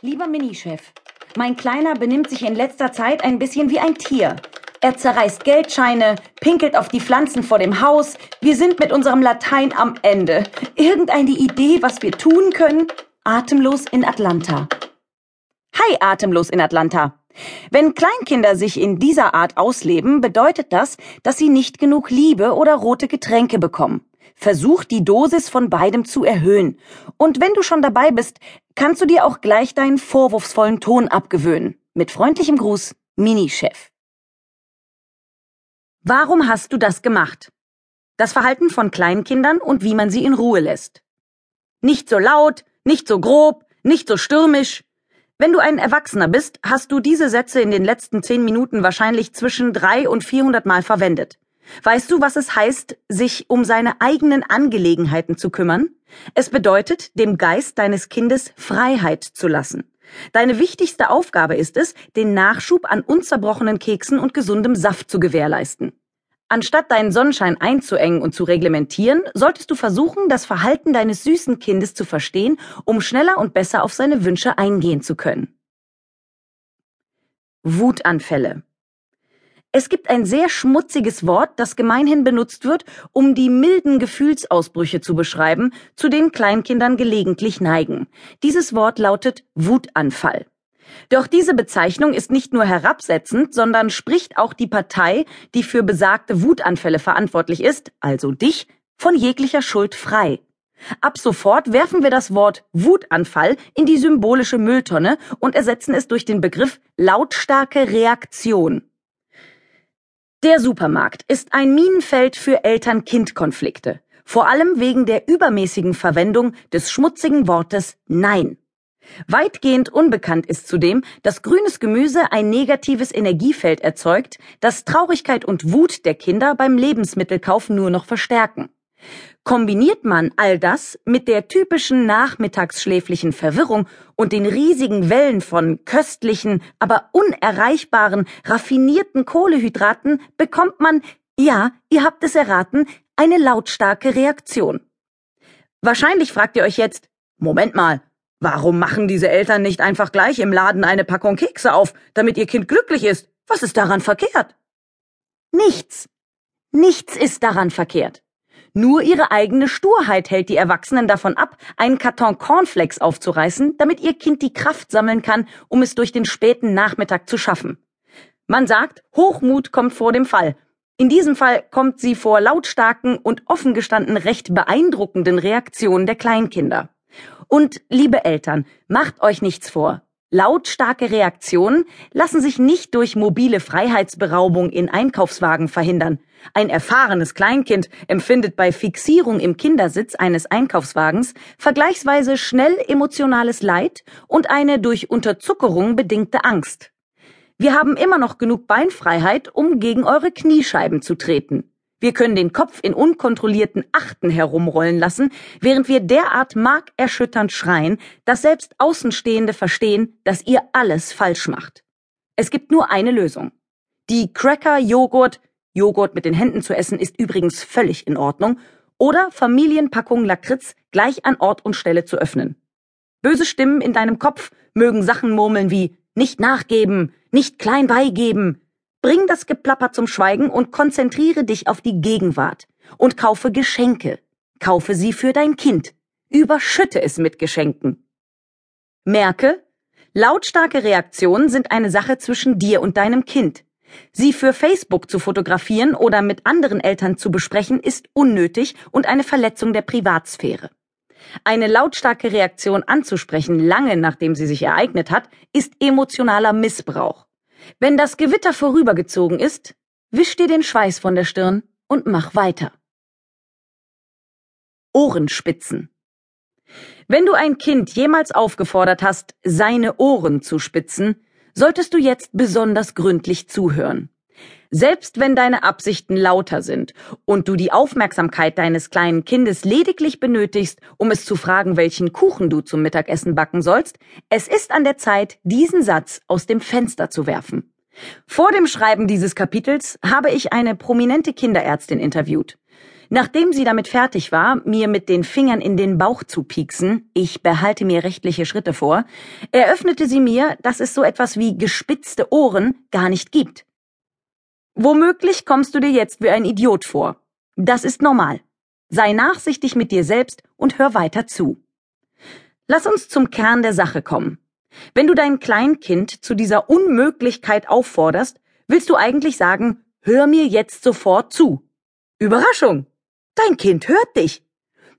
Lieber Minichef, mein Kleiner benimmt sich in letzter Zeit ein bisschen wie ein Tier. Er zerreißt Geldscheine, pinkelt auf die Pflanzen vor dem Haus. Wir sind mit unserem Latein am Ende. Irgendeine Idee, was wir tun können? Atemlos in Atlanta. Hi, Atemlos in Atlanta. Wenn Kleinkinder sich in dieser Art ausleben, bedeutet das, dass sie nicht genug Liebe oder rote Getränke bekommen. Versuch die Dosis von beidem zu erhöhen. Und wenn du schon dabei bist, kannst du dir auch gleich deinen vorwurfsvollen Ton abgewöhnen. Mit freundlichem Gruß, Mini-Chef. Warum hast du das gemacht? Das Verhalten von Kleinkindern und wie man sie in Ruhe lässt. Nicht so laut, nicht so grob, nicht so stürmisch. Wenn du ein Erwachsener bist, hast du diese Sätze in den letzten zehn Minuten wahrscheinlich zwischen drei und vierhundert Mal verwendet. Weißt du, was es heißt, sich um seine eigenen Angelegenheiten zu kümmern? Es bedeutet, dem Geist deines Kindes Freiheit zu lassen. Deine wichtigste Aufgabe ist es, den Nachschub an unzerbrochenen Keksen und gesundem Saft zu gewährleisten. Anstatt deinen Sonnenschein einzuengen und zu reglementieren, solltest du versuchen, das Verhalten deines süßen Kindes zu verstehen, um schneller und besser auf seine Wünsche eingehen zu können. Wutanfälle es gibt ein sehr schmutziges Wort, das gemeinhin benutzt wird, um die milden Gefühlsausbrüche zu beschreiben, zu denen Kleinkindern gelegentlich neigen. Dieses Wort lautet Wutanfall. Doch diese Bezeichnung ist nicht nur herabsetzend, sondern spricht auch die Partei, die für besagte Wutanfälle verantwortlich ist, also dich, von jeglicher Schuld frei. Ab sofort werfen wir das Wort Wutanfall in die symbolische Mülltonne und ersetzen es durch den Begriff lautstarke Reaktion. Der Supermarkt ist ein Minenfeld für Eltern-Kind-Konflikte, vor allem wegen der übermäßigen Verwendung des schmutzigen Wortes Nein. Weitgehend unbekannt ist zudem, dass grünes Gemüse ein negatives Energiefeld erzeugt, das Traurigkeit und Wut der Kinder beim Lebensmittelkauf nur noch verstärken. Kombiniert man all das mit der typischen nachmittagsschläflichen Verwirrung und den riesigen Wellen von köstlichen, aber unerreichbaren, raffinierten Kohlehydraten, bekommt man, ja, ihr habt es erraten, eine lautstarke Reaktion. Wahrscheinlich fragt ihr euch jetzt, Moment mal, warum machen diese Eltern nicht einfach gleich im Laden eine Packung Kekse auf, damit ihr Kind glücklich ist? Was ist daran verkehrt? Nichts. Nichts ist daran verkehrt. Nur ihre eigene Sturheit hält die Erwachsenen davon ab, einen Karton Cornflakes aufzureißen, damit ihr Kind die Kraft sammeln kann, um es durch den späten Nachmittag zu schaffen. Man sagt, Hochmut kommt vor dem Fall. In diesem Fall kommt sie vor lautstarken und offen gestanden recht beeindruckenden Reaktionen der Kleinkinder. Und, liebe Eltern, macht euch nichts vor. Lautstarke Reaktionen lassen sich nicht durch mobile Freiheitsberaubung in Einkaufswagen verhindern. Ein erfahrenes Kleinkind empfindet bei Fixierung im Kindersitz eines Einkaufswagens vergleichsweise schnell emotionales Leid und eine durch Unterzuckerung bedingte Angst. Wir haben immer noch genug Beinfreiheit, um gegen eure Kniescheiben zu treten. Wir können den Kopf in unkontrollierten Achten herumrollen lassen, während wir derart markerschütternd schreien, dass selbst Außenstehende verstehen, dass ihr alles falsch macht. Es gibt nur eine Lösung. Die Cracker, Joghurt, Joghurt mit den Händen zu essen ist übrigens völlig in Ordnung, oder Familienpackung Lakritz gleich an Ort und Stelle zu öffnen. Böse Stimmen in deinem Kopf mögen Sachen murmeln wie nicht nachgeben, nicht klein beigeben, Bring das Geplapper zum Schweigen und konzentriere dich auf die Gegenwart. Und kaufe Geschenke. Kaufe sie für dein Kind. Überschütte es mit Geschenken. Merke, lautstarke Reaktionen sind eine Sache zwischen dir und deinem Kind. Sie für Facebook zu fotografieren oder mit anderen Eltern zu besprechen, ist unnötig und eine Verletzung der Privatsphäre. Eine lautstarke Reaktion anzusprechen, lange nachdem sie sich ereignet hat, ist emotionaler Missbrauch. Wenn das Gewitter vorübergezogen ist, wisch dir den Schweiß von der Stirn und mach weiter. Ohrenspitzen. Wenn du ein Kind jemals aufgefordert hast, seine Ohren zu spitzen, solltest du jetzt besonders gründlich zuhören. Selbst wenn deine Absichten lauter sind und du die Aufmerksamkeit deines kleinen Kindes lediglich benötigst, um es zu fragen, welchen Kuchen du zum Mittagessen backen sollst, es ist an der Zeit, diesen Satz aus dem Fenster zu werfen. Vor dem Schreiben dieses Kapitels habe ich eine prominente Kinderärztin interviewt. Nachdem sie damit fertig war, mir mit den Fingern in den Bauch zu pieksen, ich behalte mir rechtliche Schritte vor, eröffnete sie mir, dass es so etwas wie gespitzte Ohren gar nicht gibt. Womöglich kommst du dir jetzt wie ein Idiot vor. Das ist normal. Sei nachsichtig mit dir selbst und hör weiter zu. Lass uns zum Kern der Sache kommen. Wenn du dein Kleinkind zu dieser Unmöglichkeit aufforderst, willst du eigentlich sagen, hör mir jetzt sofort zu. Überraschung! Dein Kind hört dich.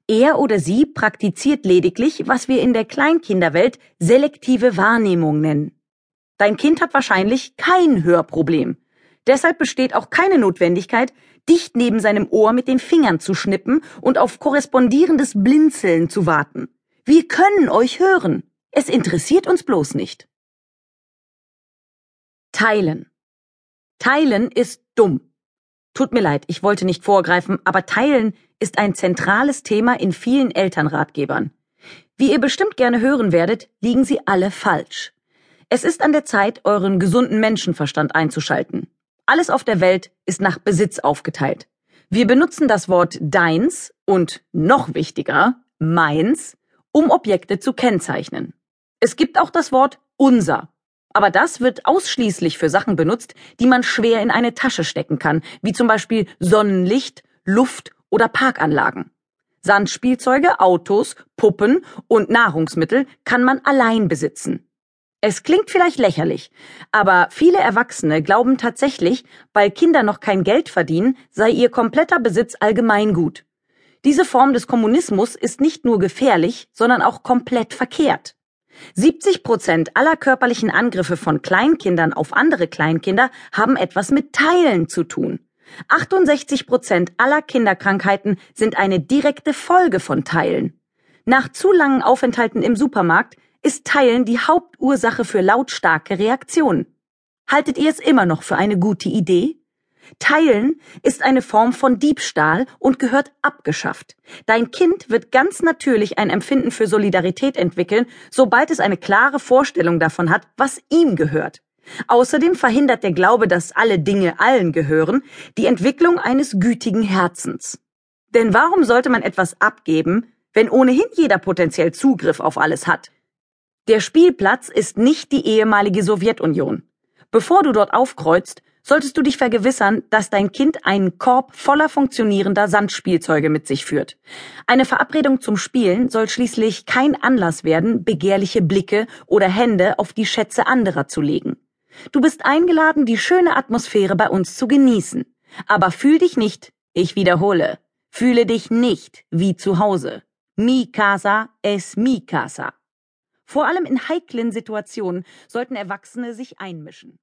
Er oder sie praktiziert lediglich, was wir in der Kleinkinderwelt selektive Wahrnehmung nennen. Dein Kind hat wahrscheinlich kein Hörproblem. Deshalb besteht auch keine Notwendigkeit, dicht neben seinem Ohr mit den Fingern zu schnippen und auf korrespondierendes Blinzeln zu warten. Wir können euch hören. Es interessiert uns bloß nicht. Teilen. Teilen ist dumm. Tut mir leid, ich wollte nicht vorgreifen, aber Teilen ist ein zentrales Thema in vielen Elternratgebern. Wie ihr bestimmt gerne hören werdet, liegen sie alle falsch. Es ist an der Zeit, euren gesunden Menschenverstand einzuschalten. Alles auf der Welt ist nach Besitz aufgeteilt. Wir benutzen das Wort deins und noch wichtiger, meins, um Objekte zu kennzeichnen. Es gibt auch das Wort unser aber das wird ausschließlich für Sachen benutzt, die man schwer in eine Tasche stecken kann, wie zum Beispiel Sonnenlicht, Luft oder Parkanlagen. Sandspielzeuge, Autos, Puppen und Nahrungsmittel kann man allein besitzen. Es klingt vielleicht lächerlich, aber viele Erwachsene glauben tatsächlich, weil Kinder noch kein Geld verdienen, sei ihr kompletter Besitz allgemeingut. Diese Form des Kommunismus ist nicht nur gefährlich, sondern auch komplett verkehrt. 70 Prozent aller körperlichen Angriffe von Kleinkindern auf andere Kleinkinder haben etwas mit Teilen zu tun. 68 Prozent aller Kinderkrankheiten sind eine direkte Folge von Teilen. Nach zu langen Aufenthalten im Supermarkt ist Teilen die Hauptursache für lautstarke Reaktionen. Haltet ihr es immer noch für eine gute Idee? Teilen ist eine Form von Diebstahl und gehört abgeschafft. Dein Kind wird ganz natürlich ein Empfinden für Solidarität entwickeln, sobald es eine klare Vorstellung davon hat, was ihm gehört. Außerdem verhindert der Glaube, dass alle Dinge allen gehören, die Entwicklung eines gütigen Herzens. Denn warum sollte man etwas abgeben, wenn ohnehin jeder potenziell Zugriff auf alles hat? Der Spielplatz ist nicht die ehemalige Sowjetunion. Bevor du dort aufkreuzt, solltest du dich vergewissern, dass dein Kind einen Korb voller funktionierender Sandspielzeuge mit sich führt. Eine Verabredung zum Spielen soll schließlich kein Anlass werden, begehrliche Blicke oder Hände auf die Schätze anderer zu legen. Du bist eingeladen, die schöne Atmosphäre bei uns zu genießen. Aber fühl dich nicht, ich wiederhole, fühle dich nicht wie zu Hause. Mi casa es mi casa. Vor allem in heiklen Situationen sollten Erwachsene sich einmischen.